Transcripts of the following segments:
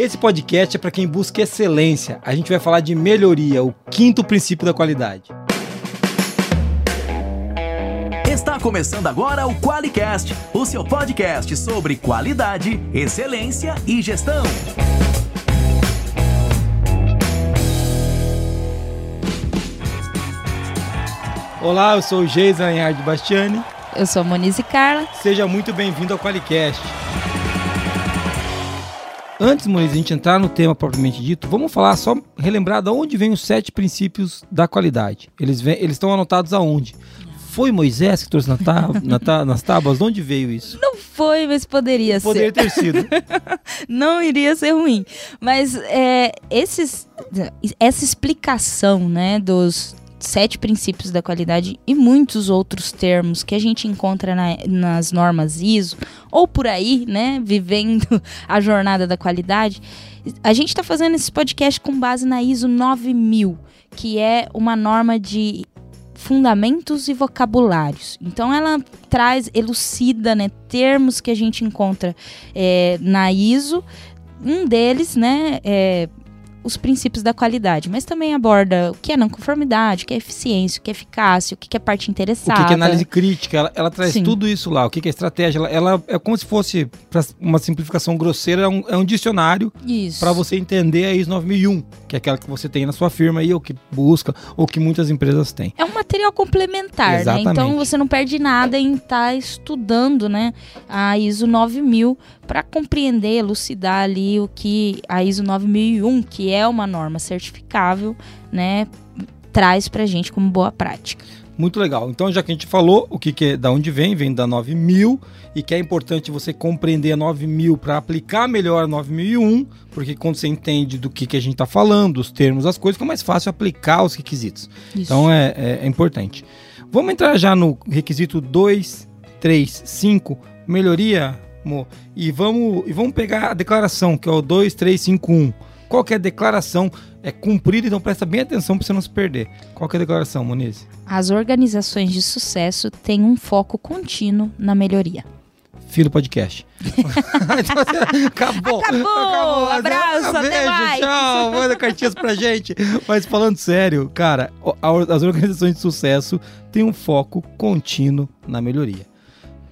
Esse podcast é para quem busca excelência. A gente vai falar de melhoria, o quinto princípio da qualidade. Está começando agora o QualiCast, o seu podcast sobre qualidade, excelência e gestão. Olá, eu sou o Geisa Anhard Bastiani. Eu sou a Monize Carla. Seja muito bem-vindo ao QualiCast. Antes, Moniz, a gente entrar no tema propriamente dito, vamos falar só, relembrar de onde vêm os sete princípios da qualidade. Eles, vêm, eles estão anotados aonde? Foi Moisés que trouxe na na nas tábuas? De onde veio isso? Não foi, mas poderia, poderia ser. Poderia ter sido. Não iria ser ruim. Mas é, esses, essa explicação né, dos, sete princípios da qualidade e muitos outros termos que a gente encontra na, nas normas ISO ou por aí, né, vivendo a jornada da qualidade. A gente está fazendo esse podcast com base na ISO 9000, que é uma norma de fundamentos e vocabulários. Então ela traz, elucida, né, termos que a gente encontra é, na ISO. Um deles, né, é, os princípios da qualidade, mas também aborda o que é não conformidade, o que é eficiência, o que é eficácia, o que é parte interessada. O que é análise crítica, ela, ela traz Sim. tudo isso lá, o que é estratégia, ela, ela é como se fosse, para uma simplificação grosseira, é um, é um dicionário para você entender a ISO 9001, que é aquela que você tem na sua firma aí, ou que busca, ou que muitas empresas têm. É um material complementar, Exatamente. né? Então você não perde nada em estar tá estudando, né, a ISO 9000 para compreender, elucidar ali o que a ISO 9001, que é uma norma certificável, né, traz para a gente como boa prática. Muito legal. Então, já que a gente falou o que, que é, da onde vem, vem da 9000 e que é importante você compreender a 9000 para aplicar melhor a 9001, porque quando você entende do que, que a gente está falando, os termos, as coisas, fica mais fácil aplicar os requisitos. Isso. Então, é, é, é importante. Vamos entrar já no requisito 2, 3, 5, melhoria Mo. E vamos, e vamos pegar a declaração, que é o 2351. Qual que é a declaração? É cumprida, então presta bem atenção para você não se perder. Qual que é a declaração, Moniz? As organizações de sucesso têm um foco contínuo na melhoria. Filo podcast. acabou. Acabou. Acabou. Abraço, até beijo, mais. Tchau. Manda cartinhas pra gente. Mas falando sério, cara, as organizações de sucesso têm um foco contínuo na melhoria.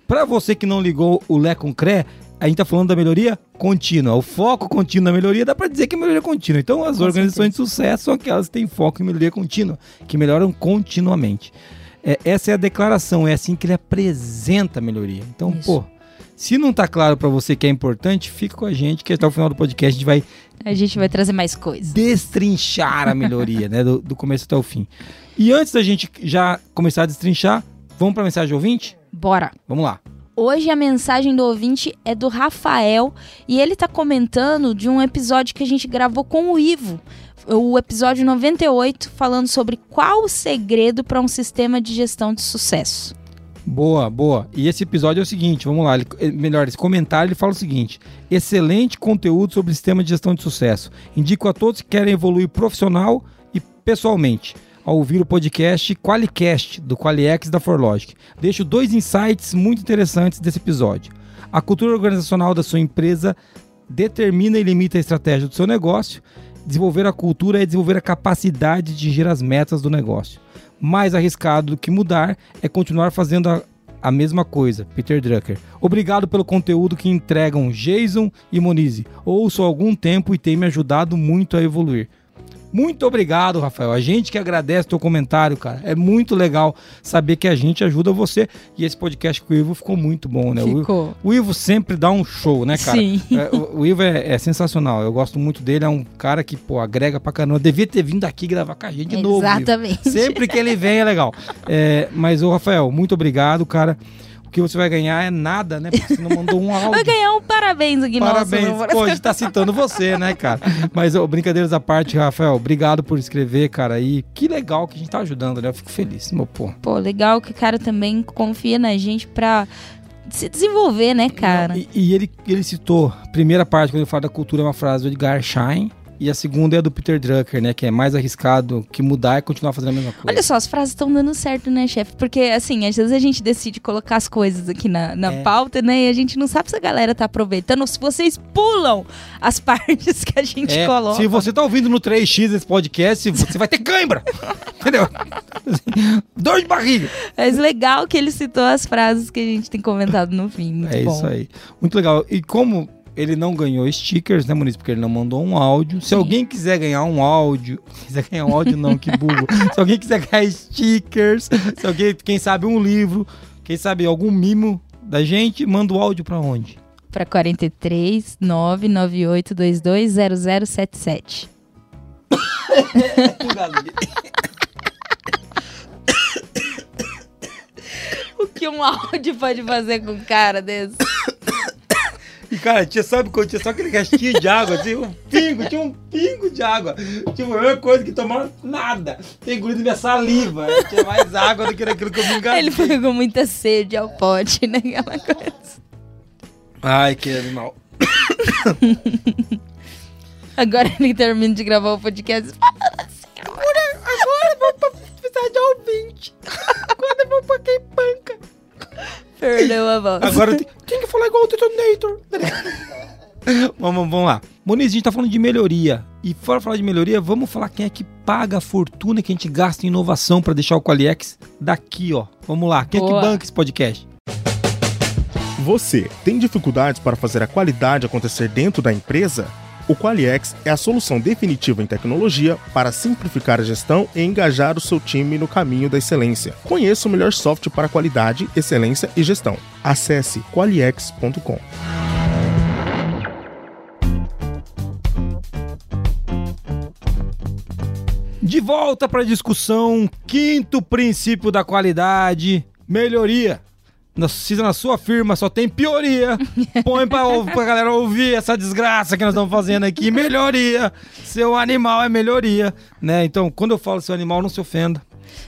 Para você que não ligou o Lé com Cré, a gente tá falando da melhoria contínua. O foco contínuo na melhoria dá para dizer que é melhoria contínua. Então, as com organizações certeza. de sucesso são aquelas que têm foco em melhoria contínua, que melhoram continuamente. É, essa é a declaração, é assim que ele apresenta a melhoria. Então, Isso. pô, se não tá claro para você que é importante, fica com a gente, que até o final do podcast a gente vai. A gente vai trazer mais coisas. Destrinchar a melhoria, né? Do, do começo até o fim. E antes da gente já começar a destrinchar, vamos para a mensagem ouvinte? Bora. Vamos lá. Hoje a mensagem do ouvinte é do Rafael e ele está comentando de um episódio que a gente gravou com o Ivo, o episódio 98, falando sobre qual o segredo para um sistema de gestão de sucesso. Boa, boa. E esse episódio é o seguinte, vamos lá, ele, melhor, esse comentário ele fala o seguinte: excelente conteúdo sobre sistema de gestão de sucesso. Indico a todos que querem evoluir profissional e pessoalmente ao ouvir o podcast Qualicast, do Qualiex da Forlogic. Deixo dois insights muito interessantes desse episódio. A cultura organizacional da sua empresa determina e limita a estratégia do seu negócio. Desenvolver a cultura é desenvolver a capacidade de atingir as metas do negócio. Mais arriscado do que mudar é continuar fazendo a, a mesma coisa. Peter Drucker. Obrigado pelo conteúdo que entregam Jason e Monize. Ouço há algum tempo e tem me ajudado muito a evoluir. Muito obrigado, Rafael. A gente que agradece o teu comentário, cara. É muito legal saber que a gente ajuda você. E esse podcast com o Ivo ficou muito bom, né? Ficou. O, Ivo sempre dá um show, né, cara? Sim. É, o, o, Ivo é, é, sensacional. Eu gosto muito dele. É um cara que, pô, agrega pra caramba. Devia ter vindo aqui gravar com a gente de Exatamente. novo. Exatamente. Sempre que ele vem é legal. É, mas, ô, Rafael, muito obrigado, cara o que você vai ganhar é nada, né? Porque você não mandou um áudio. Vai ganhar um parabéns aqui, Parabéns. Nossa, Pô, a gente tá citando você, né, cara? Mas, oh, brincadeiras à parte, Rafael, obrigado por escrever, cara. E que legal que a gente tá ajudando, né? Eu fico feliz, meu pô. Pô, legal que o cara também confia na gente pra se desenvolver, né, cara? E, e ele, ele citou, primeira parte, quando ele fala da cultura, é uma frase do Edgar Schein, E a segunda é a do Peter Drucker, né? Que é mais arriscado que mudar e continuar fazendo a mesma coisa. Olha só, as frases estão dando certo, né, chefe? Porque, assim, às vezes a gente decide colocar as coisas aqui na, na É. pauta, né? E a gente não sabe se a galera tá aproveitando ou se vocês pulam as partes que a gente É, coloca. se você tá ouvindo no 3x esse podcast, você vai ter cãibra. Entendeu? Dor de barriga. Mas legal que ele citou as frases que a gente tem comentado no fim. Muito é bom. isso aí. Muito legal. E como ele não ganhou stickers, né, Muniz? Porque ele não mandou um áudio. Se alguém quiser ganhar um áudio, quiser ganhar um áudio, não, que burro. se alguém quiser ganhar stickers, se alguém, quem sabe, um livro, quem sabe algum mimo da gente, manda o áudio pra onde? Pra 43 99822 0077. O que um áudio pode fazer com um cara desse? E, cara, tinha, sabe quando tinha só aquele restinho de água, assim, um pingo, tinha um pingo de água. Tipo, a mesma coisa que tomar nada. Tem engolido minha saliva. Tinha mais água do que naquilo que eu me enganei. Ele foi com muita sede ao pote, né? Aquela coisa. Ai, que animal. Agora ele termina de gravar o podcast. Agora vamos precisar de ouvinte. Agora vamos pra quem panca. Perdeu a voz. Agora tem, tem que falar igual o Detonator. vamos, vamos lá. Moniz, a gente tá falando de melhoria. E fora falar de melhoria, vamos falar quem é que paga a fortuna que a gente gasta em inovação pra deixar o Qualiex daqui, ó. Vamos lá. Quem é Boa. que banca esse podcast? Você tem dificuldades para fazer a qualidade acontecer dentro da empresa? O Qualiex é a solução definitiva em tecnologia para simplificar a gestão e engajar o seu time no caminho da excelência. Conheça o melhor software para qualidade, excelência e gestão. Acesse qualiex.com. De volta para a discussão, quinto princípio da qualidade, melhoria. Na- Se na sua firma só tem pioria, põe pra, pra galera ouvir essa desgraça que nós estamos fazendo aqui. Melhoria. Seu animal é melhoria, né? Então, quando eu falo seu animal, não se ofenda.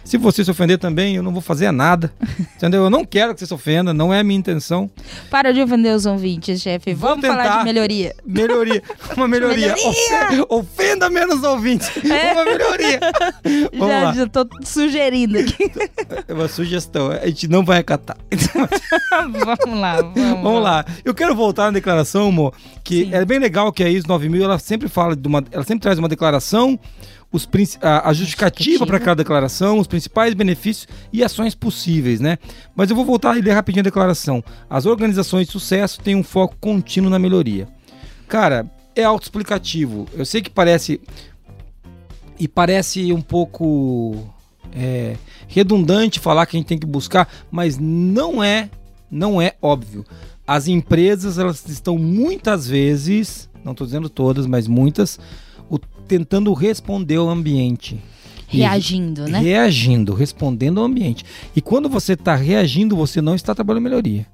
Se você se ofender também, eu não vou fazer nada. Entendeu? Eu não quero que você se ofenda, não é a minha intenção. Para de ofender os ouvintes, chefe. Vamos falar de melhoria. Melhoria. Uma melhoria. Melhoria! Ofe- Ofenda menos ouvintes. Uma melhoria. Vamos Já, lá. já tô sugerindo aqui. É uma sugestão. A gente não vai acatar. vamos lá, vamos, Vamos lá. Eu quero voltar na declaração, Mo, que Sim. é bem legal que a ISO 9000, ela sempre fala de uma, ela sempre traz uma declaração, os a, a justificativa para cada declaração, os principais benefícios e ações possíveis, né? Mas eu vou voltar e ler rapidinho a declaração. As organizações de sucesso têm um foco contínuo na melhoria. Cara, é autoexplicativo. Eu sei que parece e parece um pouco é, redundante falar que a gente tem que buscar, mas não é, não é óbvio. As empresas elas estão muitas vezes, não estou dizendo todas, mas muitas, tentando responder ao ambiente. E- Reagindo, né? Reagindo, respondendo ao ambiente. E quando você está reagindo, você não está trabalhando melhoria.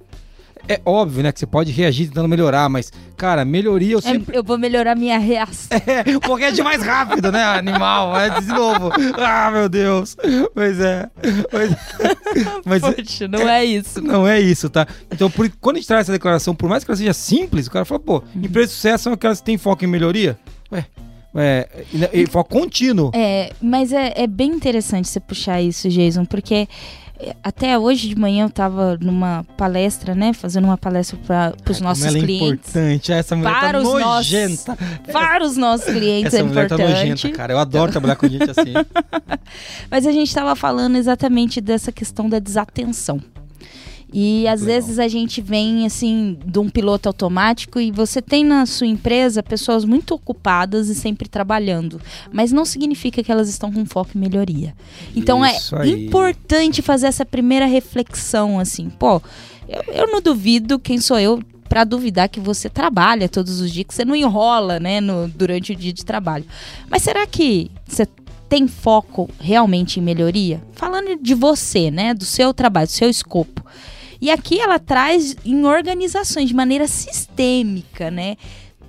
É óbvio, né, que você pode reagir tentando melhorar, mas, cara, melhoria eu É, sempre eu vou melhorar minha reação. é, porque é de mais rápido, né? Animal, é de novo. Ah, meu Deus. Pois é. Pois Mas é- Poxa, não é isso. não é isso, tá? Então, por- quando a gente traz essa declaração, por mais que ela seja simples, o cara fala, pô, Uhum. empresas de sucesso são aquelas que têm foco em melhoria? Ué, é, e, foco contínuo. É, mas é, é bem interessante você puxar isso, Jason, porque é, até hoje de manhã eu tava numa palestra, né? Fazendo uma palestra para os nossos ela é clientes. importante. Essa mulher Para tá os nossos nojenta. Para os nossos clientes Essa é mulher tá importante. nojenta, cara. Eu adoro trabalhar com gente assim. Mas a gente estava falando exatamente dessa questão da desatenção. E às Legal. vezes a gente vem assim de um piloto automático e você tem na sua empresa pessoas muito ocupadas e sempre trabalhando, mas não significa que elas estão com foco em melhoria. Então Isso é aí. importante fazer essa primeira reflexão assim, pô, eu, eu não duvido quem sou eu para duvidar que você trabalha todos os dias, que você não enrola, né, no, durante o dia de trabalho. Mas será que você tem foco realmente em melhoria? Falando de você, né, do seu trabalho, do seu escopo. E aqui ela traz em organizações de maneira sistêmica, né?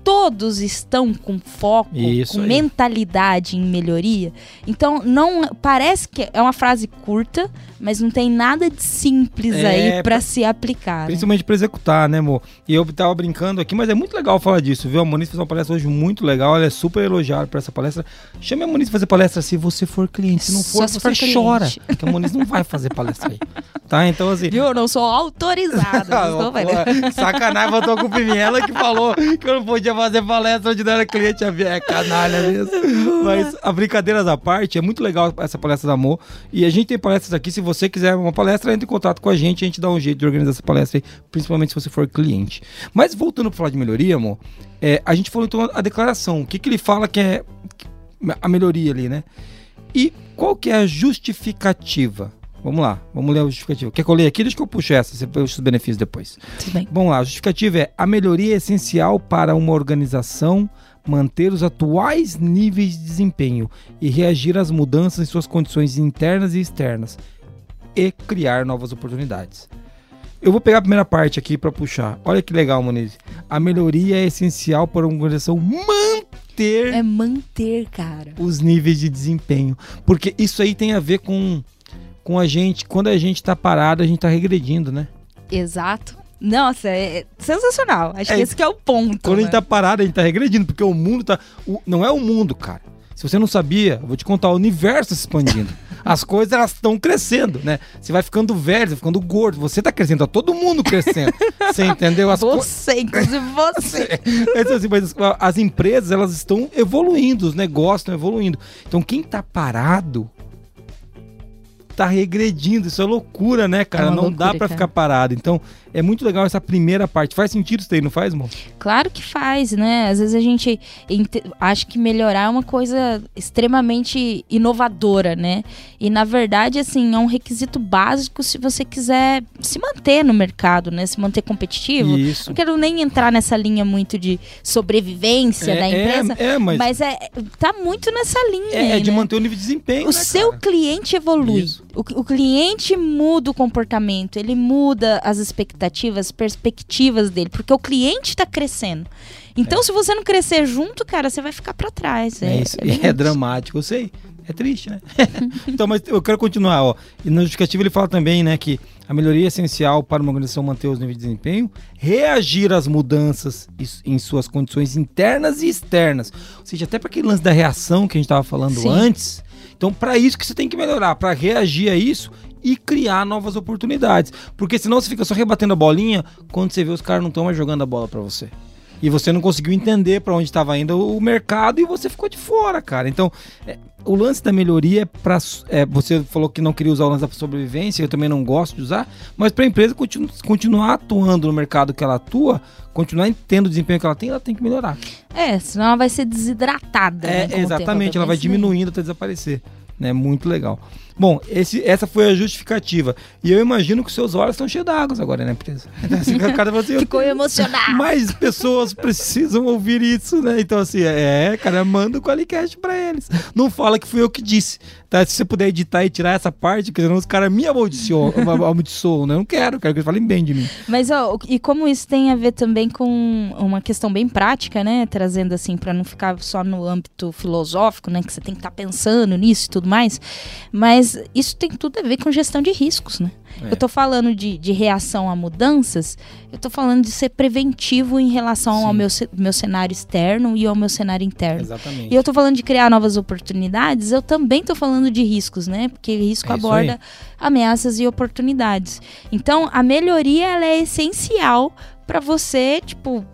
Todos estão com foco, Isso com aí. mentalidade em melhoria. Então, não parece que é uma frase curta, mas não tem nada de simples É, aí para se aplicar. né? Principalmente pra executar, né, amor? E eu tava brincando aqui, mas é muito legal falar disso, viu? A Moniz fez uma palestra hoje muito legal, ela é super elogiada por essa palestra. Chame a Moniz pra fazer palestra se você for cliente. Se não for, Só você for chora. Porque a Moniz não vai fazer palestra aí. Tá? Então, assim. Viu? Eu não sou autorizada. Sacanagem, botou a culpa em mim. Ela que falou que eu não podia fazer palestra onde não era cliente. É canalha mesmo. Mas, a brincadeiras à parte, é muito legal essa palestra da Amor. E a gente tem palestras aqui. Se você quiser uma palestra, entre em contato com a gente. A gente dá um jeito de organizar essa palestra aí, principalmente se você for cliente. Mas, voltando para falar de melhoria, amor, é, a gente falou então a declaração. O que, que ele fala que é a melhoria ali, né? E qual que é a justificativa? Vamos lá, vamos ler a justificativa. Quer que eu leia aqui? Deixa que eu puxo essa, você puxa os benefícios depois. Tudo bem. Vamos lá, a justificativa é: a melhoria é essencial para uma organização manter os atuais níveis de desempenho e reagir às mudanças em suas condições internas e externas e criar novas oportunidades. Eu vou pegar a primeira parte aqui para puxar. Olha que legal, Moniz. A melhoria é essencial para uma organização manter É manter, cara. os níveis de desempenho. Porque isso aí tem a ver com, com a gente. Quando a gente tá parado, a gente tá regredindo, né? Exato. Nossa, é sensacional. Acho É, que esse que é o ponto. Quando a né? gente tá parado, a gente tá regredindo. Porque o mundo tá. o- não é o mundo, cara. Se você não sabia, eu vou te contar, o universo se expandindo. As coisas elas estão crescendo, né? Você vai ficando velho, ficando gordo, você tá crescendo, tá todo mundo crescendo. Você entendeu? As. Você, inclusive você. Então, assim, mas as empresas elas estão evoluindo, os negócios estão evoluindo. Então quem tá parado tá regredindo. Isso é loucura, né, cara? É não loucura, dá pra cara. ficar parado. Então é muito legal essa primeira parte. Faz sentido isso aí, não faz, amor? Claro que faz, né? Às vezes a gente ente- acha que melhorar é uma coisa extremamente inovadora, né? E na verdade, assim, é um requisito básico se você quiser se manter no mercado, né? Se manter competitivo. Isso. Não quero nem entrar nessa linha muito de sobrevivência da empresa, É, é, mas, mas é tá muito nessa linha. é, é aí, de né? manter o nível de desempenho. O né, seu cara? cliente evolui. O, o cliente muda o comportamento, ele muda as expectativas, perspectivas dele, porque o cliente está crescendo. Então, se você não crescer junto, cara, você vai ficar para trás. É, isso. bem É, dramático, eu sei. É triste, né? então, mas eu quero continuar, ó. E no justificativo ele fala também, né, que a melhoria é essencial para uma organização manter os níveis de desempenho, reagir às mudanças em suas condições internas e externas. Ou seja, até para aquele lance da reação que a gente estava falando Sim. antes. Então, para isso que você tem que melhorar, para reagir a isso e criar novas oportunidades. Porque senão você fica só rebatendo a bolinha quando você vê os caras não estão mais jogando a bola para você. E você não conseguiu entender para onde estava indo o mercado e você ficou de fora, cara. Então, é, o lance da melhoria é para. você falou que não queria usar o lance da sobrevivência, eu também não gosto de usar, mas para a empresa continu- continuar atuando no mercado que ela atua, continuar tendo o desempenho que ela tem, ela tem que melhorar. É, senão ela vai ser desidratada. né, É, tempo. exatamente, ela vai né, diminuindo até desaparecer. Né? Muito legal. Bom, esse, essa foi a justificativa. E eu imagino que seus olhos estão cheios d'água agora, né, empresa? Assim, o cara assim, Ficou emocionado. mais pessoas precisam ouvir isso, né? Então, assim, é, cara, manda o Qualicast pra eles. Não fala que fui eu que disse, tá? Se você puder editar e tirar essa parte, porque senão os caras me amaldiçoam, amaldiçoam, né? Eu não quero, quero que eles falem bem de mim. Mas, ó, e como isso tem a ver também com uma questão bem prática, né? Trazendo assim, para não ficar só no âmbito filosófico, né? Que você tem que estar pensando nisso e tudo mais. Mas isso tem tudo a ver com gestão de riscos, né? É. Eu tô falando de, de reação a mudanças, eu tô falando de ser preventivo em relação ao Sim. meu, ce- meu cenário externo e ao meu cenário interno. Exatamente. E eu tô falando de criar novas oportunidades, eu também tô falando de riscos, né? Porque risco É aborda ameaças e oportunidades. Então, a melhoria ela é essencial para você, tipo,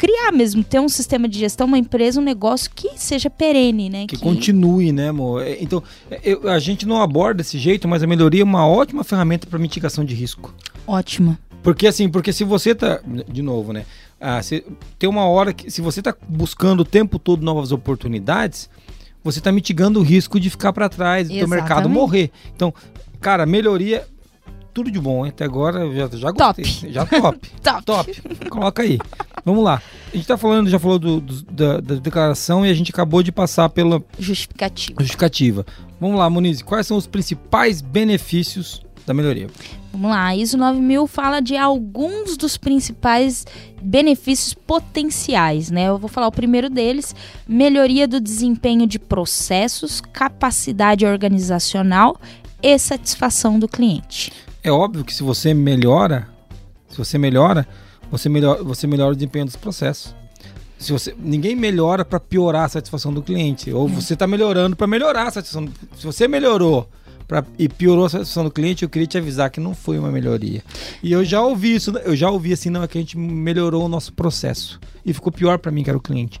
criar mesmo, ter um sistema de gestão, uma empresa, um negócio que seja perene, né? Que continue, né, amor? É, Então, é, eu- a gente não aborda desse jeito, mas a melhoria é uma ótima ferramenta para mitigação de risco. Ótima. Porque assim, porque se você tá. De novo, né? Ah, se- tem uma hora que. Se você tá buscando o tempo todo novas oportunidades, você tá mitigando o risco de ficar para trás, do mercado morrer. Então, cara, melhoria. Tudo de bom, hein? Até agora já, já Top. gostei. Já top. Top. top. Coloca aí. Vamos lá. A gente tá falando, já falou do- do- da, da declaração e a gente acabou de passar pela Justificativo. justificativa. Vamos lá, Muniz. Quais são os principais benefícios da melhoria. Vamos lá, a ISO 9000 fala de alguns dos principais benefícios potenciais, né? Eu vou falar o primeiro deles, melhoria do desempenho de processos, capacidade organizacional e satisfação do cliente. É óbvio que se você melhora, se você melhora, você melhora, você melhora o desempenho dos processos. Se você, ninguém melhora para piorar a satisfação do cliente, ou você está melhorando para melhorar a satisfação. Se você melhorou pra, e piorou a satisfação do cliente, eu queria te avisar que não foi uma melhoria. E eu já ouvi isso, eu já ouvi assim, não, é que a gente melhorou o nosso processo. E ficou pior para mim, que era o cliente.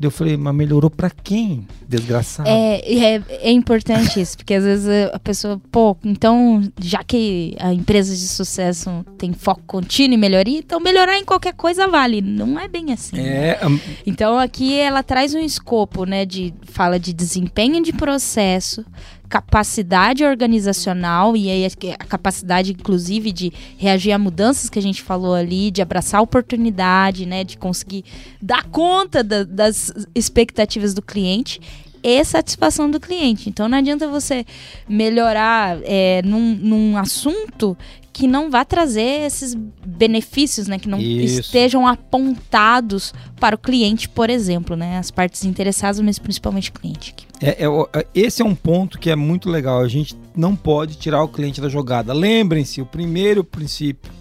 Eu falei, mas melhorou pra quem? Desgraçado. É, é, é importante isso, porque às vezes a pessoa, pô, então, já que a empresa de sucesso tem foco contínuo e melhoria, então melhorar em qualquer coisa vale. Não é bem assim. É, am- Então aqui ela traz um escopo, né, de fala de desempenho de processo, capacidade organizacional e aí a capacidade inclusive de reagir a mudanças que a gente falou ali, de abraçar a oportunidade, né, de conseguir dar conta da- das expectativas do cliente e satisfação do cliente. Então não adianta você melhorar é, num, num assunto que não vá trazer esses benefícios, né? Que não Isso. estejam apontados para o cliente, por exemplo, né? As partes interessadas, mas principalmente o cliente. É, é é- esse é um ponto que é muito legal. A gente não pode tirar o cliente da jogada. Lembrem-se, o primeiro princípio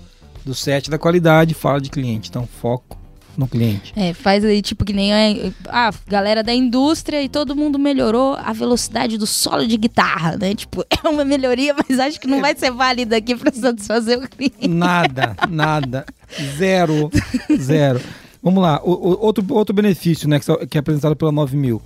do set da qualidade fala de cliente. Então, foco no cliente. É, faz aí tipo que nem a, a galera da indústria e todo mundo melhorou a velocidade do solo de guitarra, né? Tipo, é uma melhoria, mas acho que não vai ser válida aqui para satisfazer o cliente. Nada, nada. Zero. Zero. Vamos lá. O, o- outro, outro benefício né, que, que é apresentado pela 9000.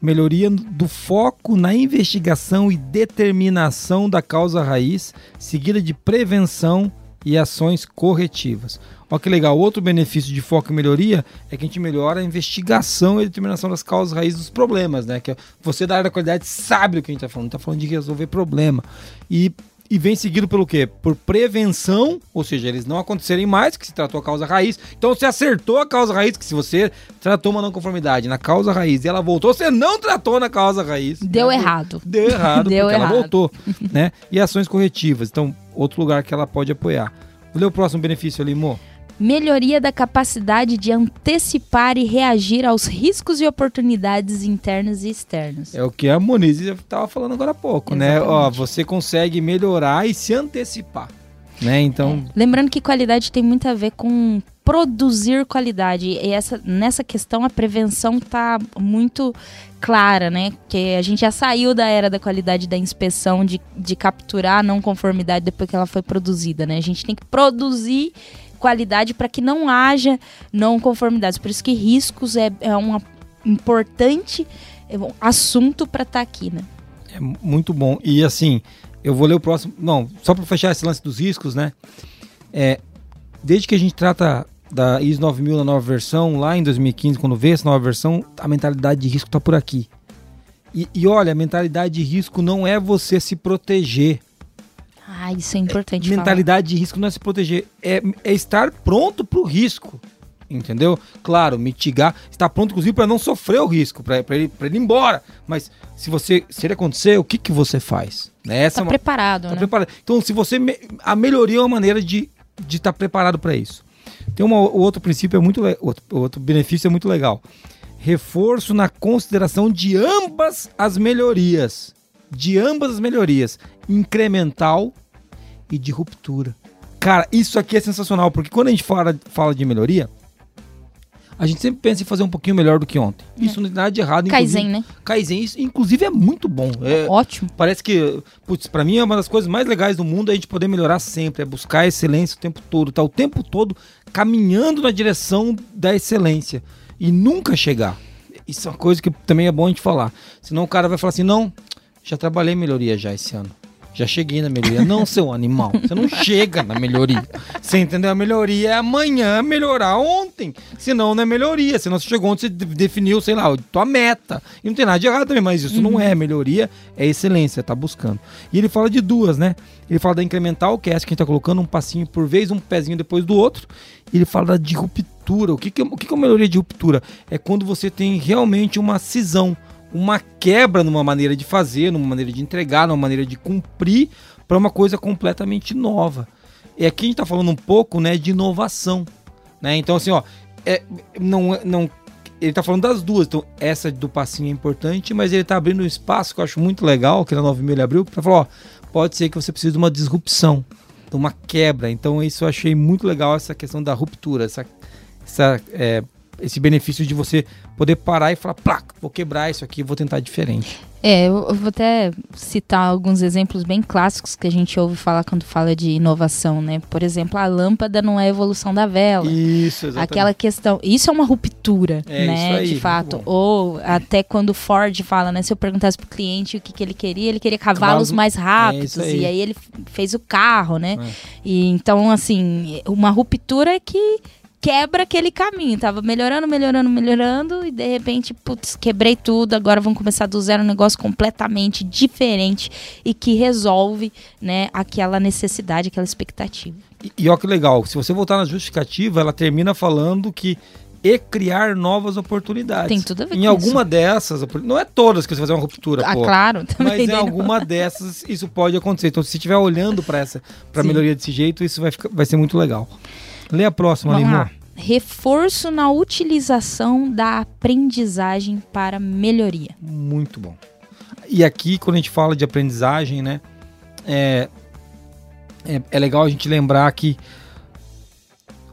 Melhoria do foco na investigação e determinação da causa raiz, seguida de prevenção e ações corretivas. Olha que legal. Outro benefício de foco e melhoria é que a gente melhora a investigação e a determinação das causas raiz dos problemas, né? Que você da área da qualidade sabe o que a gente está falando. está falando de resolver problema. E, e vem seguido pelo quê? Por prevenção, ou seja, eles não acontecerem mais, que se tratou a causa raiz. Então você acertou a causa raiz, que se você tratou uma não conformidade na causa raiz e ela voltou, você não tratou na causa raiz. Deu né? errado. Deu errado, Deu porque ela errado. voltou, né? E ações corretivas. Então, outro lugar que ela pode apoiar. Vou ler o próximo benefício ali, Mo. Melhoria da capacidade de antecipar e reagir aos riscos e oportunidades internas e externas. É o que a Moniz estava falando agora há pouco, né? Exatamente. Ó, você consegue melhorar e se antecipar, né? Então, Lembrando que qualidade tem muito a ver com produzir qualidade. E essa, nessa questão a prevenção tá muito clara, né? Porque a gente já saiu da era da qualidade da inspeção, de, de capturar a não conformidade depois que ela foi produzida, né? A gente tem que produzir qualidade para que não haja não conformidades. Por isso que riscos é, é um importante é assunto para estar aqui, né? É muito bom. E assim, eu vou ler o próximo. Não, só para fechar esse lance dos riscos, né? É, desde que a gente trata da ISO 9000 na nova versão, lá em 2015, quando veio essa nova versão, a mentalidade de risco tá por aqui. E, e olha, a mentalidade de risco não é você se proteger. Ah, isso é importante falar. mentalidade de risco não é se proteger, é, é estar pronto para o risco. Entendeu? Claro, mitigar, estar pronto, inclusive, para não sofrer o risco, para ele, pra ele ir embora. Mas se você se ele acontecer, o que, que você faz? Né? Essa Tá é uma- preparado, Tá né? preparado. Então, se você. A melhoria é uma maneira de estar preparado para isso. Tem uma, outro princípio, é muito outro, outro benefício é muito legal. Reforço na consideração de ambas as melhorias. De ambas as melhorias. Incremental e de ruptura. Cara, isso aqui é sensacional, porque quando a gente fala, fala de melhoria, a gente sempre pensa em fazer um pouquinho melhor do que ontem. Isso não tem nada de errado. Kaizen, né? Kaizen, isso inclusive é muito bom. É, Ótimo. Parece que, putz, pra mim é uma das coisas mais legais do mundo é a gente poder melhorar sempre, é buscar a excelência o tempo todo, tá o tempo todo caminhando na direção da excelência e nunca chegar. Isso é uma coisa que também é bom a gente falar. Senão o cara vai falar assim: não, já trabalhei melhoria já esse ano. Já cheguei na melhoria. Não, seu animal. Você não chega na melhoria. Você entendeu? A melhoria é amanhã melhorar ontem. Senão não é melhoria. Senão você chegou onde você de- definiu, sei lá, a tua meta. E não tem nada de errado também, mas isso não é melhoria, é excelência, tá buscando. E ele fala de duas, né? Ele fala da incremental, que é essa que a gente tá colocando, um passinho por vez, um pezinho depois do outro. E ele fala de ruptura. O que, que, é, o que, que é uma melhoria de ruptura? É quando você tem realmente uma cisão uma quebra numa maneira de fazer, numa maneira de entregar, numa maneira de cumprir, para uma coisa completamente nova. E aqui a gente está falando um pouco, né, de inovação, né? Então assim, ó, é, não, não, ele está falando das duas. Então essa do passinho é importante, mas ele está abrindo um espaço que eu acho muito legal, que na 9 ele abriu, para falar, ó, pode ser que você precise de uma disrupção, de uma quebra. Então isso eu achei muito legal essa questão da ruptura, essa, essa é, esse benefício de você poder parar e falar, plá, vou quebrar isso aqui, vou tentar diferente. É, eu vou até citar alguns exemplos bem clássicos que a gente ouve falar quando fala de inovação, né? Por exemplo, a lâmpada não é a evolução da vela. Isso, exatamente. Aquela questão, isso é uma ruptura, É, né, aí, de fato. Ou até quando o Ford fala, né, se eu perguntasse pro cliente o que, que ele queria, ele queria cavalos, Cavalos- mais é rápidos, isso aí. e aí ele fez o carro, né? É. E então, assim, uma ruptura é que quebra aquele caminho. Tava melhorando, melhorando, melhorando, e de repente, putz, quebrei tudo, agora vamos começar do zero um negócio completamente diferente e que resolve, né, aquela necessidade, aquela expectativa. E, e ó que legal, se você voltar na justificativa, ela termina falando que e criar novas oportunidades. Tem tudo a ver Em com alguma dessas, opor- não é todas que você fazer uma ruptura, Ah, pô. claro, também. Mas em né? alguma dessas isso pode acontecer. Então, se estiver olhando para essa, para melhoria desse jeito, isso vai, ficar, vai ser muito legal. Lê a próxima, Vamos Limão. lá. Reforço na utilização da aprendizagem para melhoria. Muito bom. E aqui, quando a gente fala de aprendizagem, né? É, é, é legal a gente lembrar que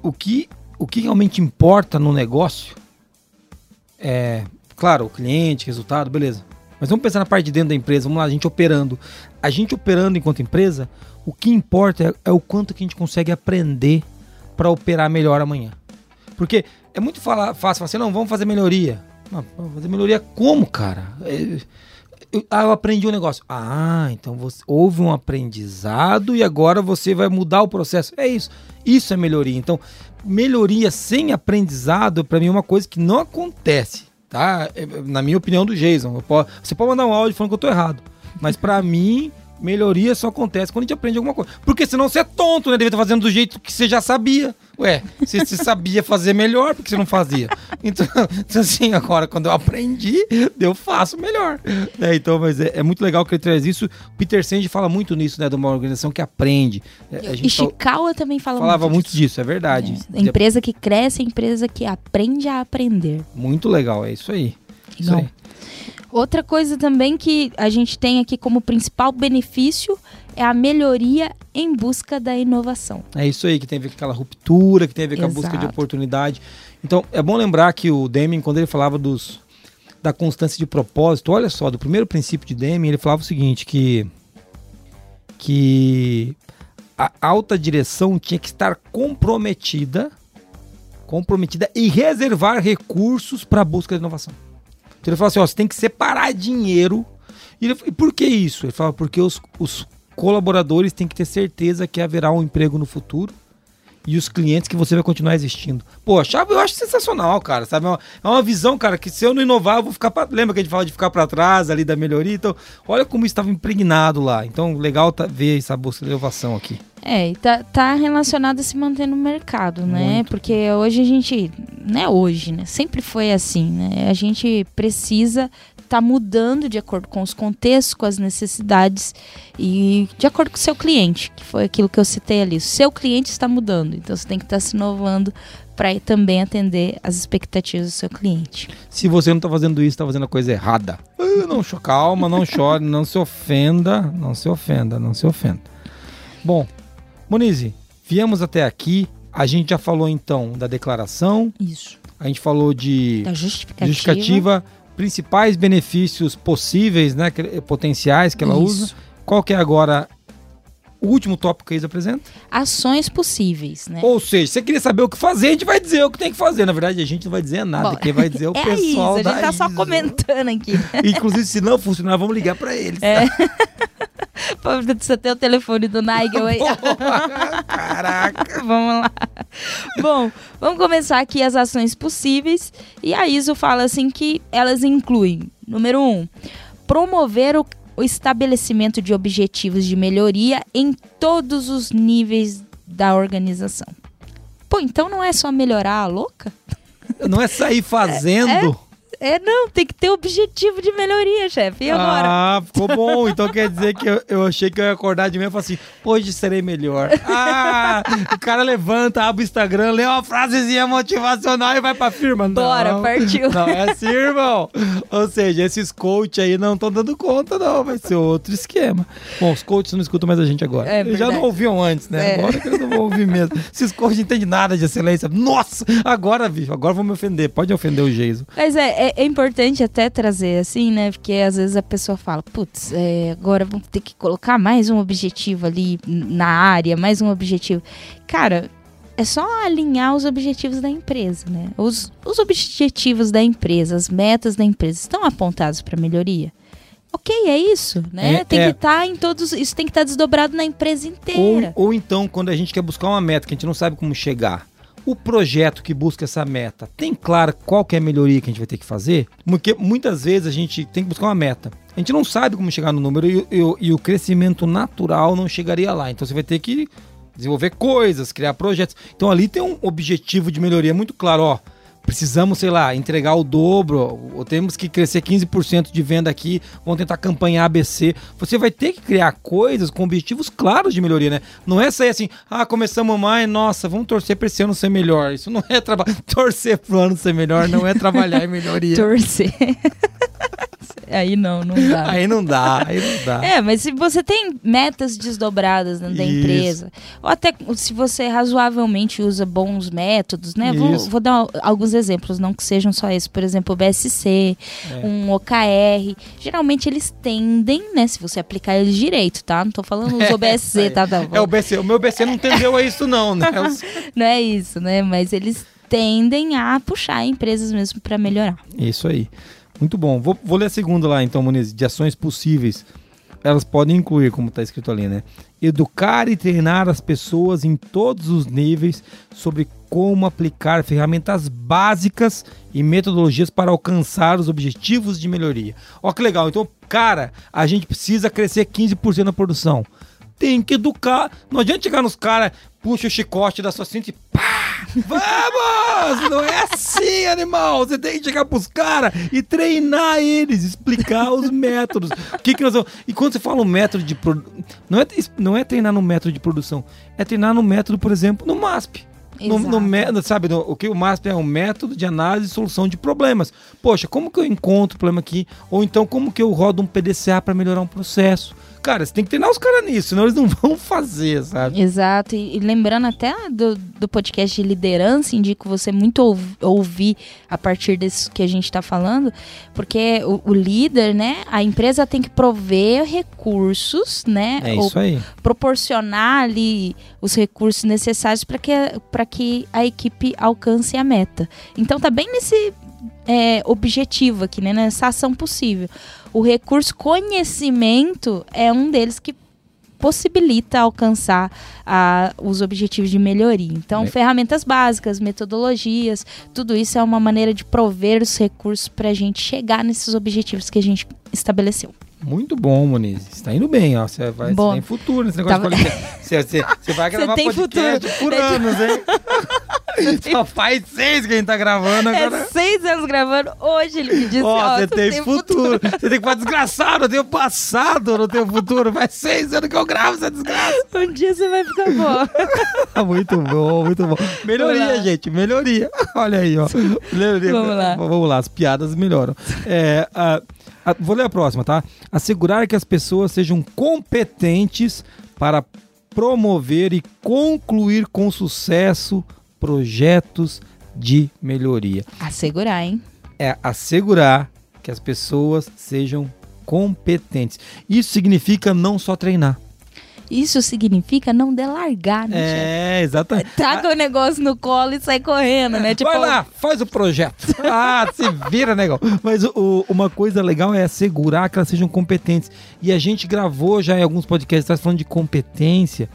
o que, o que realmente importa no negócio é, claro, o cliente, resultado, beleza. Mas vamos pensar na parte de dentro da empresa, vamos lá, a gente operando. A gente operando enquanto empresa, o que importa é, é o quanto que a gente consegue aprender para operar melhor amanhã. Porque é muito fala- fácil falar assim, não, vamos fazer melhoria. Não, vamos fazer melhoria como, cara? É, eu, ah, eu aprendi um negócio. Ah, então você, houve um aprendizado e agora você vai mudar o processo. É isso. Isso é melhoria. Então, melhoria sem aprendizado, para mim, é uma coisa que não acontece. Tá? É, Na minha opinião, do Jason. Eu po- você pode mandar um áudio falando que eu tô errado. Mas para mim, melhoria só acontece quando a gente aprende alguma coisa. Porque senão você é tonto, né? Devia estar fazendo do jeito que você já sabia. Ué, se você sabia fazer melhor, por que você não fazia? Então, então, assim, agora, quando eu aprendi, eu faço melhor. Né? Então, mas é, é muito legal que ele traz isso. Peter Senge fala muito nisso, né? De uma organização que aprende. É, A gente fal- Ishikawa também fala falava muito muito disso, é verdade. disso. A empresa que cresce é empresa que aprende a aprender. Muito legal, é isso aí. Isso Legal. aí. Outra coisa também que a gente tem aqui como principal benefício é a melhoria em busca da inovação. É isso aí, que tem a ver com aquela ruptura, que tem a ver com a busca de Exato. oportunidade. Então, é bom lembrar que o Deming, quando ele falava dos, da constância de propósito, olha só, do primeiro princípio de Deming, ele falava o seguinte, que, que a alta direção tinha que estar comprometida, comprometida e reservar recursos para a busca de inovação. Então ele falava assim, ó, você tem que separar dinheiro. E, ele, e por que isso? Ele falava, porque os, os colaboradores têm que ter certeza que haverá um emprego no futuro e os clientes que você vai continuar existindo. Pô, achava, eu acho sensacional, cara, sabe? É uma, é uma visão, cara, que se eu não inovar, eu vou ficar pra, Lembra que a gente fala de ficar para trás ali da melhoria? Então, olha como isso estava impregnado lá. Então, legal tá, ver essa busca de inovação aqui. É, e tá, tá relacionado a se manter no mercado, né? Muito. Porque hoje a gente. Não é hoje, né? Sempre foi assim, né? A gente precisa estar mudando de acordo com os contextos, com as necessidades e de acordo com o seu cliente, que foi aquilo que eu citei ali. O seu cliente está mudando, então você tem que estar se inovando para também atender as expectativas do seu cliente. Se você não tá fazendo isso, tá fazendo a coisa errada. Não, calma, não chore, não se ofenda, não se ofenda, não se ofenda. Bom, Monize, viemos até aqui. A gente já falou então da declaração, Isso. a gente falou de Da justificativa. justificativa, principais benefícios possíveis, né, potenciais que ela Isso. usa. Qual que é agora o último tópico que eles apresentam? Ações possíveis, né? Ou seja, se você queria saber o que fazer, a gente vai dizer o que tem que fazer. Na verdade, a gente não vai dizer nada, Bom, quem vai dizer é o é pessoal isso, a gente da tá só comentando aqui. Inclusive, se não funcionar, vamos ligar pra eles. É. Você tem o telefone do Nigel aí. Caraca. vamos lá. Bom, vamos começar aqui as ações possíveis. E a ISO fala assim que elas incluem, número um, promover o, o estabelecimento de objetivos de melhoria em todos os níveis da organização. Pô, então não é só melhorar a louca? Não é sair fazendo. É, não, tem que ter objetivo de melhoria, chefe. E agora? Ah, ficou bom. Então quer dizer que eu, eu achei que eu ia acordar de manhã e falar assim: hoje serei melhor. Ah, o cara levanta, abre o Instagram, lê uma frasezinha motivacional e vai pra firma. Bora, não, partiu. Não é assim, irmão. Ou seja, esses coaches aí não estão dando conta, não. Vai ser outro esquema. Bom, os coaches não escutam mais a gente agora. É Eles já não ouviam antes, né? É. Agora que eles não vão ouvir mesmo. Esses coaches não entendem nada de excelência. Nossa, agora, bicho, agora vão me ofender. Pode ofender o Geiso. Mas é, é, é importante até trazer assim, né? Porque às vezes a pessoa fala, putz, é, agora vamos ter que colocar mais um objetivo ali na área, mais um objetivo. Cara, é só alinhar os objetivos da empresa, né? Os, os objetivos da empresa, as metas da empresa estão apontados para melhoria. Ok, é isso, né? É, tem é. que estar em todos. Isso tem que estar desdobrado na empresa inteira. Ou, ou então, quando a gente quer buscar uma meta que a gente não sabe como chegar, o projeto que busca essa meta tem claro qual que é a melhoria que a gente vai ter que fazer? Porque muitas vezes a gente tem que buscar uma meta. A gente não sabe como chegar no número e, e- e o crescimento natural não chegaria lá. Então você vai ter que desenvolver coisas, criar projetos. Então ali tem um objetivo de melhoria muito claro, ó. Precisamos, sei lá, entregar o dobro, ou temos que crescer 15% de venda aqui, vamos tentar campanhar ABC. Você vai ter que criar coisas com objetivos claros de melhoria, né? Não é sair assim, ah, começamos mais, nossa, vamos torcer para esse ano ser melhor. Isso não é trabalhar. Torcer pro ano ser melhor não é trabalhar em melhoria. Torcer. Aí não, não dá. Aí não dá, aí não dá. É, mas se você tem metas desdobradas dentro da Isso. empresa, ou até se você razoavelmente usa bons métodos, né? Vou, vou dar alguns exemplos, não que sejam só esses. Por exemplo, o BSC, É. um OKR. Geralmente eles tendem, né? Se você aplicar eles direito, tá? Não tô falando os OBSC, tá? tá É o BC, o meu BC não entendeu isso não, né? Não é isso, né? Mas eles tendem a puxar empresas mesmo para melhorar. Isso aí. Muito bom. Vou, vou ler a segunda lá, então, Muniz. De ações possíveis. Elas podem incluir, como está escrito ali, né? Educar e treinar as pessoas em todos os níveis sobre como aplicar ferramentas básicas e metodologias para alcançar os objetivos de melhoria. Ó, que legal. Então, cara, a gente precisa crescer 15% na produção. Tem que educar. Não adianta chegar nos caras, puxa o chicote da sua cinta e pá! Vamos! Não é assim, animal! Você tem que chegar pros caras e treinar eles, explicar os métodos. O que, que nós vamos. E quando você fala um método de produção. Não é, não é treinar no método de produção, é treinar no método, por exemplo, no MASP. No, no sabe, no- o que o MASP é um método de análise e solução de problemas. Poxa, como que eu encontro o problema aqui? Ou então, como que eu rodo um PDCA para melhorar um processo? Cara, você tem que treinar os caras nisso, senão eles não vão fazer, sabe? Exato, e, e lembrando até do, do podcast de liderança, indico você muito ouv- ouvir a partir disso que a gente está falando, porque o, o líder, né, a empresa tem que prover recursos, né, É ou isso aí. proporcionar ali os recursos necessários para que, que a equipe alcance a meta. Então tá bem nesse é, objetivo aqui, né, nessa ação possível. O recurso conhecimento é um deles que possibilita alcançar ah, os objetivos de melhoria. Então, Bem- ferramentas básicas, metodologias, tudo isso é uma maneira de prover os recursos para a gente chegar nesses objetivos que a gente estabeleceu. Muito bom, Moniz. Você tá indo bem, ó. Você vai Bom. você tem futuro nesse negócio Tava- de podcast. Você, você- você vai gravar tem podcast futuro. por É anos, hein? Só faz seis que a gente tá gravando agora. É seis anos gravando, hoje ele me disse, Ó, você tem futuro. Você tem que falar desgraçado, eu tenho passado, eu não tenho futuro. Faz seis anos que eu gravo essa desgraça. Um dia você vai ficar bom. muito bom, muito bom. Melhoria, gente, melhoria. Olha aí, ó. Melhoria. Vamos lá. Vamos lá, as piadas melhoram. É, a- a- vou ler a próxima, tá? Assegurar que as pessoas sejam competentes para promover e concluir com sucesso projetos de melhoria. Assegurar, hein? É assegurar que as pessoas sejam competentes. Isso significa não só treinar. Isso significa não delargar, né, chefe? É, exatamente. Taca o negócio no colo e sai correndo, né? Tipo, Vai lá, faz o projeto. Ah, se vira, negão. Mas o- uma coisa legal é assegurar que elas sejam competentes. E a gente gravou já em alguns podcasts atrás falando de competência.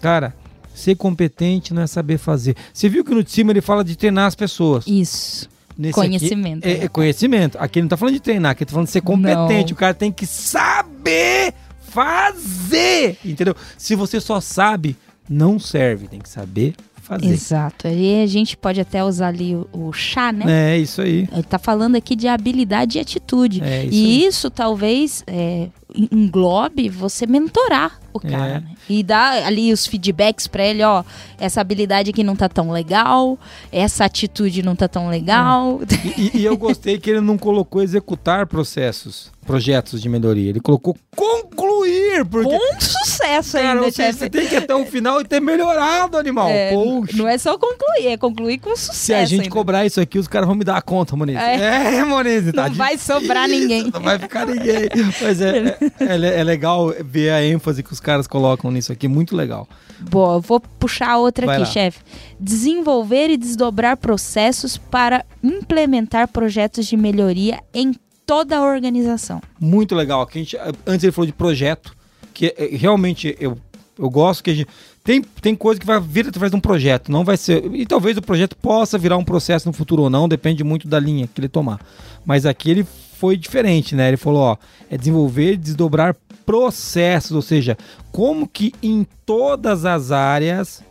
Cara, ser competente não é saber fazer. Você viu que no time ele fala de treinar as pessoas. Isso. Nesse Conhecimento, aqui, é, né? é conhecimento. Aqui ele não tá falando de treinar, aqui ele tá falando de ser competente. Não. O cara tem que saber fazer. Entendeu? Se você só sabe, não serve. Tem que saber fazer. Exato. Aí a gente pode até usar ali o, o chá, né? É, isso aí. Ele tá falando aqui de habilidade e atitude. É isso e aí. isso talvez é, englobe você mentorar o É. cara. né? E dar ali os feedbacks pra ele, ó, essa habilidade aqui não tá tão legal, essa atitude não tá tão legal. E, e- e eu gostei que ele não colocou executar processos, projetos de melhoria. Ele colocou concluir, porque. Com sucesso Cara, ainda, seja, chefe. você tem que ir até o final e ter melhorado, animal. É, Poxa. não é só concluir, é concluir com sucesso. Se a gente ainda. cobrar isso aqui, os caras vão me dar a conta, Moniz. É. É, Moniz. Não vai sobrar ninguém. Não vai ficar ninguém. Mas é, é, é- é legal ver a ênfase que os caras colocam nisso aqui. Muito legal. Boa, vou puxar outra Vai aqui, chefe. Desenvolver e desdobrar processos para implementar projetos de melhoria em toda a organização. Muito legal. Aqui a gente, antes ele falou de projeto, que é, realmente eu, eu gosto que a gente. Tem, tem coisa que vai vir através de um projeto, não vai ser. E talvez o projeto possa virar um processo no futuro ou não, depende muito da linha que ele tomar. Mas aqui ele foi diferente, né? Ele falou, ó, é desenvolver e desdobrar processos, ou seja, como que em todas as áreas,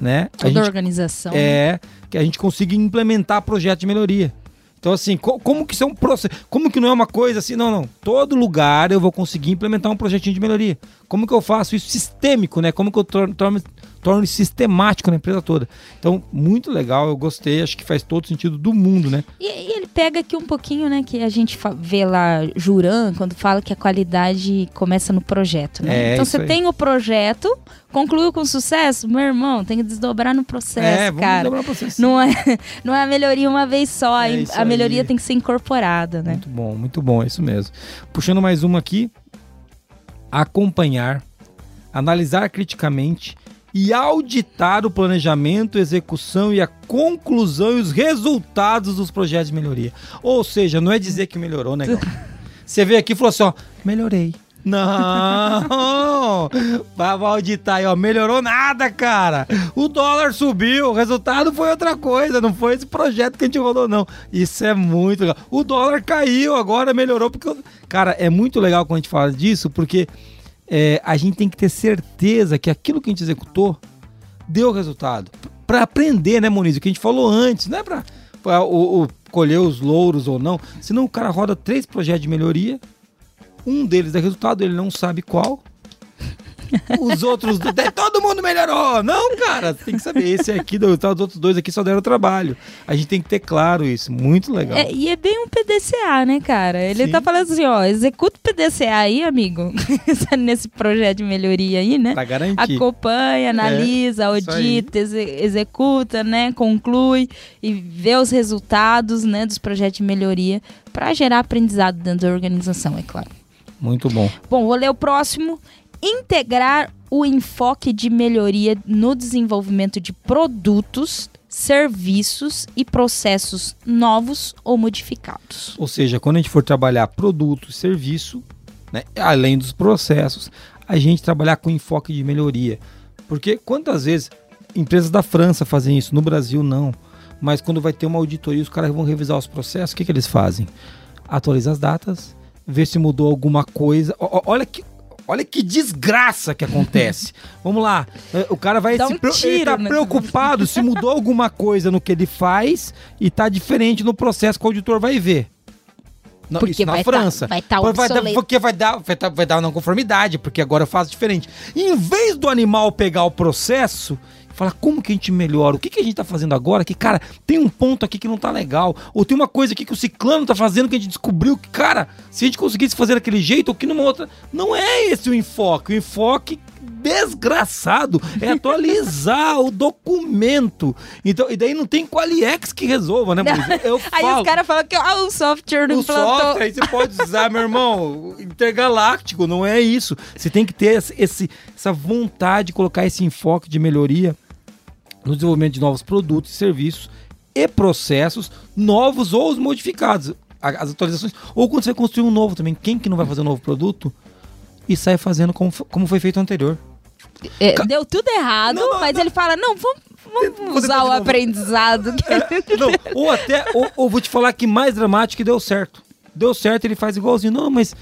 né? Toda a gente organização. é que a gente consiga implementar projeto de melhoria. Então, assim, co- como que isso é um processo? Como que não é uma coisa assim? Não, não. Todo lugar eu vou conseguir implementar um projetinho de melhoria. Como que eu faço isso sistêmico, né? Como que eu torno, torno, isso sistemático na empresa toda? Então, muito legal, eu gostei, acho que faz todo sentido do mundo, né? E, e ele pega aqui um pouquinho, né, que a gente vê lá Juran quando fala que a qualidade começa no projeto, né? É, então você aí. tem o projeto, concluiu com sucesso, meu irmão, tem que desdobrar no processo, é, vamos cara. dobrar o processo. Não é, não é a melhoria uma vez só, É a melhoria aí. tem que ser incorporada, né? Muito bom, muito bom, é isso mesmo. Puxando mais uma aqui. Acompanhar, analisar criticamente e auditar o planejamento, execução e a conclusão e os resultados dos projetos de melhoria. Ou seja, não é dizer que melhorou, negão. Você veio aqui e falou assim, ó, melhorei. Não! Vai auditar aí, ó. Melhorou nada, cara. O dólar subiu, o resultado foi outra coisa, não foi esse projeto que a gente rodou, não. Isso é muito legal. O dólar caiu, agora melhorou, porque. Cara, é muito legal quando a gente fala disso, porque é, a gente tem que ter certeza que aquilo que a gente executou deu resultado. Pra aprender, né, Moniz? O que a gente falou antes, não é o- colher os louros ou não. Senão o cara roda três projetos de melhoria, um deles dá resultado, ele não sabe qual. Os outros, do- todo mundo melhorou. Não, cara, tem que saber. Esse aqui os outros dois aqui só deram trabalho. A gente tem que ter claro isso. Muito legal. É, e é bem um PDCA, né, cara? Ele Sim. tá falando assim, ó, executa o PDCA aí, amigo, nesse projeto de melhoria aí, né? Pra garantir. Acompanha, analisa, É, isso aí. audita, exe- executa, né? Conclui e vê os resultados, né, dos projetos de melhoria para gerar aprendizado dentro da organização, é claro. Muito bom. Bom, vou ler o próximo. Integrar o enfoque de melhoria no desenvolvimento de produtos, serviços e processos novos ou modificados. Ou seja, quando a gente for trabalhar produto, serviço, né, além dos processos, a gente trabalhar com enfoque de melhoria. Porque quantas vezes empresas da França fazem isso, no Brasil não. Mas quando vai ter uma auditoria, os caras vão revisar os processos, o que, que eles fazem? Atualiza as datas, ver se mudou alguma coisa. Ó, olha que. Olha que desgraça que acontece. Vamos lá. eh, O cara vai Dá se um pre- ele tiro, tá né? preocupado se mudou alguma coisa no que ele faz e tá diferente no processo que o auditor vai ver. Não, Porque isso na vai tá- França. vai tá Porque dar, obsoleto. porque vai dar, vai, tá- vai dar uma conformidade, porque agora eu faço diferente. Em vez do animal pegar o processo falar como que a gente melhora, o que, que a gente tá fazendo agora, que, cara, tem um ponto aqui que não tá legal, ou tem uma coisa aqui que o ciclano tá fazendo que a gente descobriu que, cara, se a gente conseguisse fazer daquele jeito ou que numa outra. Não é esse o enfoque. O enfoque desgraçado é atualizar o documento. Então, e daí não tem Qualiex que resolva, né? Eu Aí falo. os caras falam que ah, o software não O implantou. software aí você pode usar, meu irmão, intergaláctico, não é isso. Você tem que ter esse, essa vontade de colocar esse enfoque de melhoria no desenvolvimento de novos produtos e serviços e processos novos ou os modificados. As atualizações. Ou quando você construir um novo também. Quem que não vai fazer um novo produto e sai fazendo como, como foi feito o anterior? É, deu tudo errado, Não, não, mas não. ele fala: não, vamos, vamos usar o novo. aprendizado. Não, ou até, ou, ou vou te falar que mais dramático que deu certo. Deu certo, ele faz igualzinho. Não, mas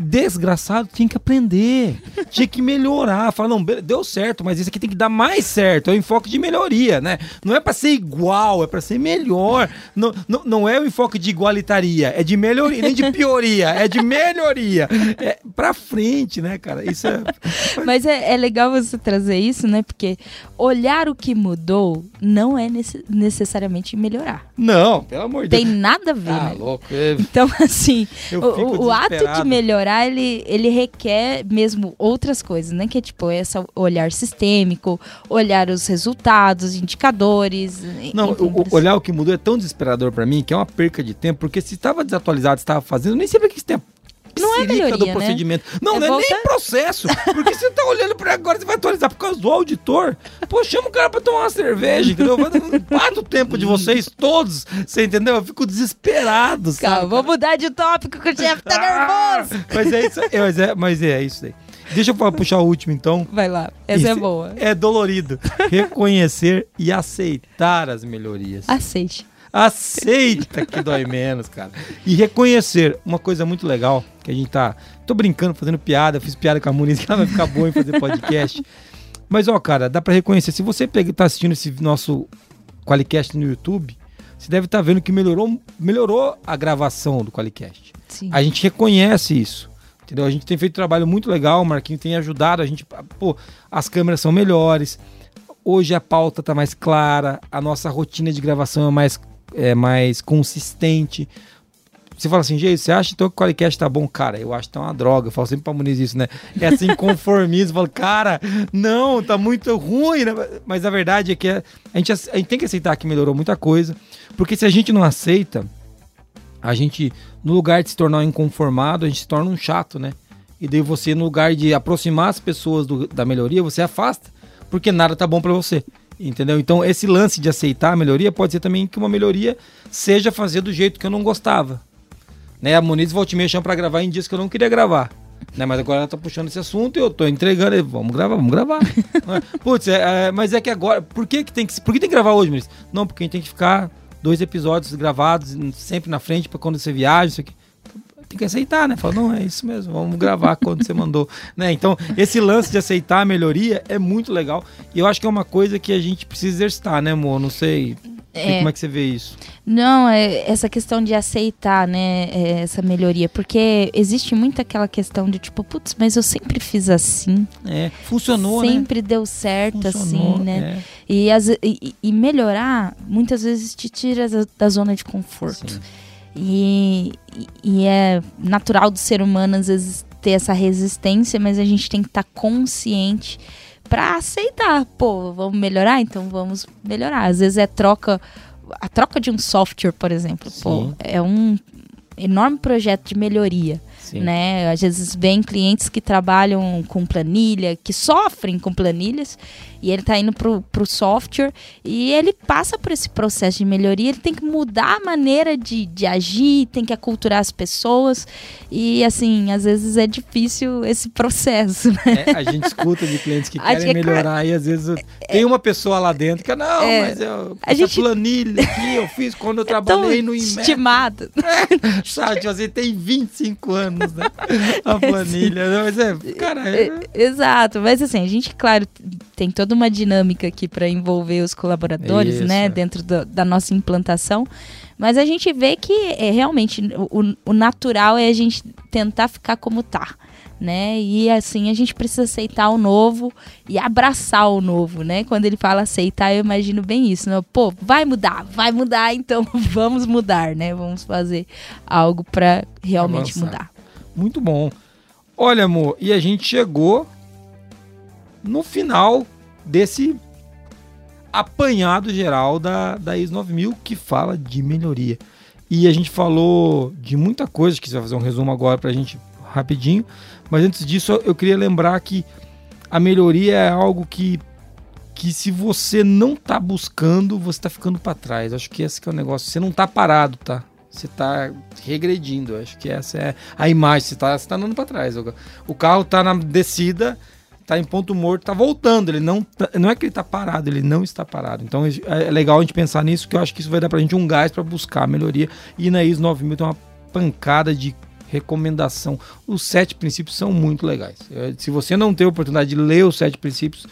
desgraçado tinha que aprender, tinha que melhorar. Fala, não, deu certo, mas isso aqui tem que dar mais certo. É o enfoque de melhoria, né? Não é para ser igual, é para ser melhor. Não, não, não é o enfoque de igualitaria, é de melhoria, nem de pioria, é de melhoria. É pra frente, né, cara? Isso é. Mas é, é legal você trazer isso, né? Porque olhar o que mudou não é necessariamente melhorar. Não, pelo amor de Deus. Tem nada a ver. Ah, né? louco. Então, assim, o, o ato de melhorar, ele, ele requer mesmo outras coisas, né? Que é tipo, esse olhar sistêmico, olhar os resultados, indicadores. Não, o, olhar o que mudou é tão desesperador para mim que é uma perca de tempo, porque se estava desatualizado, estava fazendo, nem sempre que tem é melhoria, do né? procedimento. Né? Não, é não é nem processo. Porque você tá olhando para agora, você vai atualizar por causa do auditor. Pô, chama o cara para tomar uma cerveja, entendeu? Bata o tempo de vocês todos, você entendeu? Eu fico desesperado, sabe? Calma, vou mudar de tópico que o Jeff tá ah, nervoso. Mas é isso, é, mas é, mas é isso aí. Deixa eu puxar o último, então. Vai lá, essa é boa. É dolorido. Reconhecer e aceitar as melhorias. Aceite. Aceita que dói menos, cara. E reconhecer uma coisa muito legal, que a gente tá. Tô brincando, fazendo piada, fiz piada com a Muniz, que ela vai ficar boa em fazer podcast. Mas, ó, cara, dá para reconhecer. Se você pega, tá assistindo esse nosso Qualicast no YouTube, você deve estar tá vendo que melhorou, melhorou a gravação do Qualicast. Sim. A gente reconhece isso. Entendeu? A gente tem feito um trabalho muito legal, o Marquinho tem ajudado a gente. Pô, as câmeras são melhores. Hoje a pauta tá mais clara, a nossa rotina de gravação é mais é, mais consistente. Você fala assim, gente, você acha então que o Qualicast tá bom? Cara, eu acho que tá uma droga. Eu falo sempre pra Muniz isso, né? É assim, conformismo. Eu falo, cara, não, tá muito ruim. Né? Mas a verdade é que a gente, a gente tem que aceitar que melhorou muita coisa. Porque se a gente não aceita, a gente, no lugar de se tornar um inconformado, a gente se torna um chato, né? E daí você, no lugar de aproximar as pessoas do, da melhoria, você afasta. Porque nada tá bom para você. Entendeu? Então, esse lance de aceitar a melhoria pode ser também que uma melhoria seja fazer do jeito que eu não gostava. Né? A Moniz volta e chama pra gravar em dias que eu não queria gravar. Né? Mas agora ela tá puxando esse assunto e eu tô entregando. Vamos gravar, vamos gravar. Putz, é, é, mas é que agora. Por que, que tem que. Por que tem que gravar hoje, Moniz? Não, porque a gente tem que ficar dois episódios gravados sempre na frente para quando você viaja, isso aqui tem que aceitar, né? Fala, não, é isso mesmo, vamos gravar quando você mandou. Né? Então, esse lance de aceitar a melhoria é muito legal. E eu acho que é uma coisa que a gente precisa exercitar, né, amor? Não sei. É. Como é que você vê isso? Não, é essa questão de aceitar, né, é essa melhoria, porque existe muito aquela questão de tipo, putz, mas eu sempre fiz assim. É, funcionou, né? Sempre né? deu certo funcionou, assim, né? É. E, as, e, e, melhorar muitas vezes te tira da, da zona de conforto. Sim. E, e é natural do ser humano, às vezes, ter essa resistência, mas a gente tem que estar tá consciente para aceitar. Pô, vamos melhorar? Então vamos melhorar. Às vezes é troca. A troca de um software, por exemplo, pô, é um enorme projeto de melhoria. Sim. né? Às vezes vem clientes que trabalham com planilha, que sofrem com planilhas e ele está indo para o software e ele passa por esse processo de melhoria, ele tem que mudar a maneira de, de agir, tem que aculturar as pessoas e assim, às vezes é difícil esse processo. Né? É, a gente escuta de clientes que querem melhorar e às vezes é, tem uma pessoa lá dentro que não, é, mas eu, a gente, planilha aqui eu fiz quando eu é trabalhei no IMET. Estimado. É, sabe, você tem 25 anos, né? A planilha, né? mas é, cara... É... Exato, mas assim, a gente, claro, tem toda uma dinâmica aqui para envolver os colaboradores, Isso. né, dentro do, da nossa implantação. Mas a gente vê que é realmente o, o natural é a gente tentar ficar como tá né? E assim a gente precisa aceitar o novo e abraçar o novo, né? Quando ele fala aceitar, eu imagino bem isso, né? Pô, vai mudar, vai mudar, então vamos mudar, né? Vamos fazer algo para realmente Avançar. mudar. Muito bom. Olha, amor, e a gente chegou no final desse apanhado geral da, da IS 9000 que fala de melhoria. E a gente falou de muita coisa, que você vai fazer um resumo agora para a gente rapidinho. Mas antes disso, eu queria lembrar que a melhoria é algo que, que se você não está buscando, você está ficando para trás. Acho que esse que é o negócio. Você não está parado, tá? Você está regredindo. Acho que essa é a imagem. Você está tá andando para trás. O carro está na descida tá em ponto morto, tá voltando. Ele não, tá, não é que ele tá parado, ele não está parado. Então é, é legal a gente pensar nisso, que eu acho que isso vai dar pra gente um gás para buscar a melhoria. E na IS 9000 tem uma pancada de recomendação. Os sete princípios são muito legais. É, Se você não tem a oportunidade de ler os sete princípios,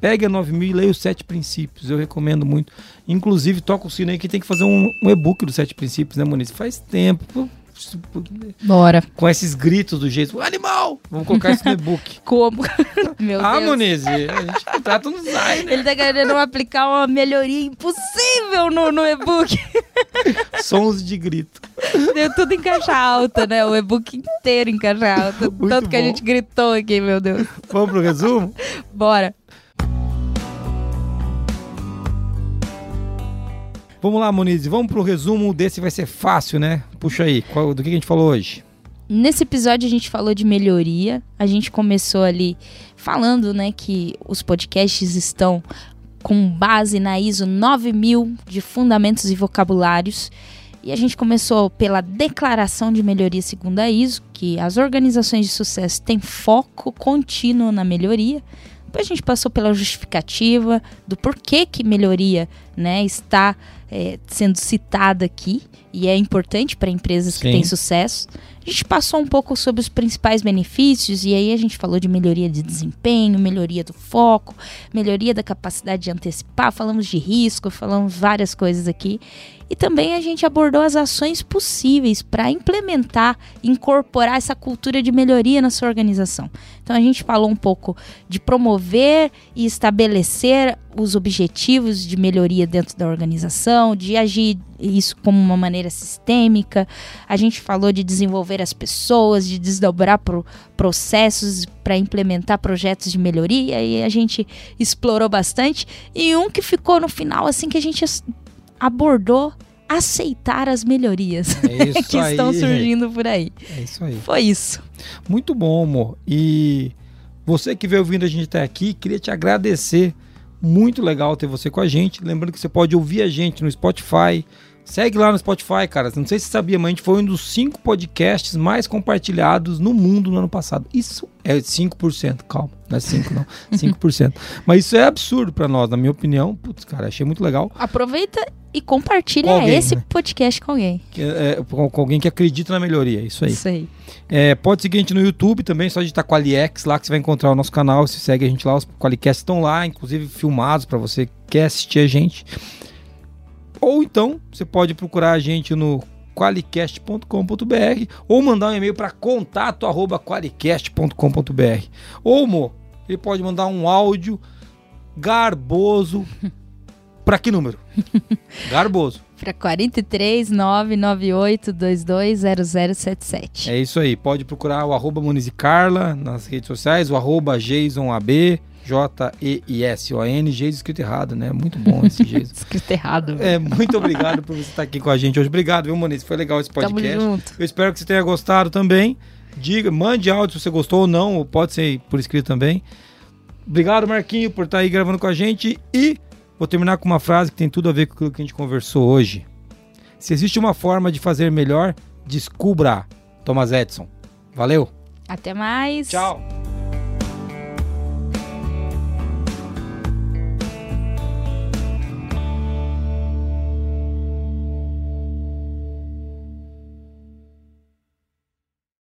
pegue a 9000 e leia os sete princípios. Eu recomendo muito. Inclusive, toca o sino aí que tem que fazer um, um e-book dos sete princípios, né, Muniz? Faz tempo. Bora. Com esses gritos do jeito, animal! Vamos colocar isso no e-book. Como? Meu ah, Deus. Muniz, a gente contrata no Zai, né? Ele tá querendo aplicar uma melhoria impossível no, no e-book. Sons de grito. Deu tudo em caixa alta, né? O e-book inteiro em caixa alta. Muito Tanto que a bom. gente gritou aqui, meu Deus. Vamos pro resumo? Bora. Vamos lá, Muniz, vamos pro resumo desse, vai ser fácil, né? Puxa aí, qual- do que a gente falou hoje? Nesse episódio a gente falou de melhoria. A gente começou ali falando, né, que os podcasts estão com base na ISO 9000 de fundamentos e vocabulários. E a gente começou pela declaração de melhoria segundo a ISO, que as organizações de sucesso têm foco contínuo na melhoria. Depois a gente passou pela justificativa do porquê que melhoria né, está é, sendo citada aqui e é importante para empresas que Sim. têm sucesso. A gente passou um pouco sobre os principais benefícios e aí a gente falou de melhoria de desempenho, melhoria do foco, melhoria da capacidade de antecipar, falamos de risco, falamos várias coisas aqui. E também a gente abordou as ações possíveis para implementar, incorporar essa cultura de melhoria na sua organização. Então a gente falou um pouco de promover e estabelecer os objetivos de melhoria dentro da organização, de agir isso como uma maneira sistêmica. A gente falou de desenvolver as pessoas, de desdobrar pro processos para implementar projetos de melhoria e a gente explorou bastante. E um que ficou no final, assim, que a gente abordou aceitar as melhorias É que estão aí. surgindo por aí. É isso aí. Foi isso. Muito bom, amor. E você que veio ouvindo a gente até aqui, queria te agradecer. Muito legal ter você com a gente. Lembrando que você pode ouvir a gente no Spotify. Segue lá no Spotify, cara. Não sei se você sabia, mas a gente foi um dos cinco podcasts mais compartilhados no mundo no ano passado. Isso é 5%, calma. Não é 5, não. 5%. mas isso é absurdo pra nós, na minha opinião. Putz, cara, achei muito legal. Aproveita e compartilha Com alguém, esse né? podcast com alguém. É- é, com, com alguém que acredita na melhoria. Isso aí. Isso aí. É, pode seguir a gente no YouTube também, só digitar Qualiex lá que você vai encontrar o nosso canal. Se segue a gente lá, os Qualicasts estão lá, inclusive filmados para você que quer assistir a gente. Ou então, você pode procurar a gente no qualicast.com.br ou mandar um e-mail para contato@qualicast.com.br. Ou, Mo, ele pode mandar um áudio garboso para que número? Garboso. Para 43 998 220077. É isso aí. Pode procurar o arroba e Carla nas redes sociais, o arroba JasonAB, J-E-I-S-O-N, escrito errado, né? Muito bom esse Jason. Escrito errado. É, muito obrigado por você estar aqui com a gente hoje. Obrigado, viu, Muniz? Foi legal esse Tamo podcast. junto. Eu espero que você tenha gostado também. Diga, mande áudio se você gostou ou não, ou pode ser por escrito também. Obrigado, Marquinho, por estar aí gravando com a gente. E vou terminar com uma frase que tem tudo a ver com aquilo que a gente conversou hoje. Se existe uma forma de fazer melhor, descubra. Thomas Edison. Valeu. Até mais. Tchau.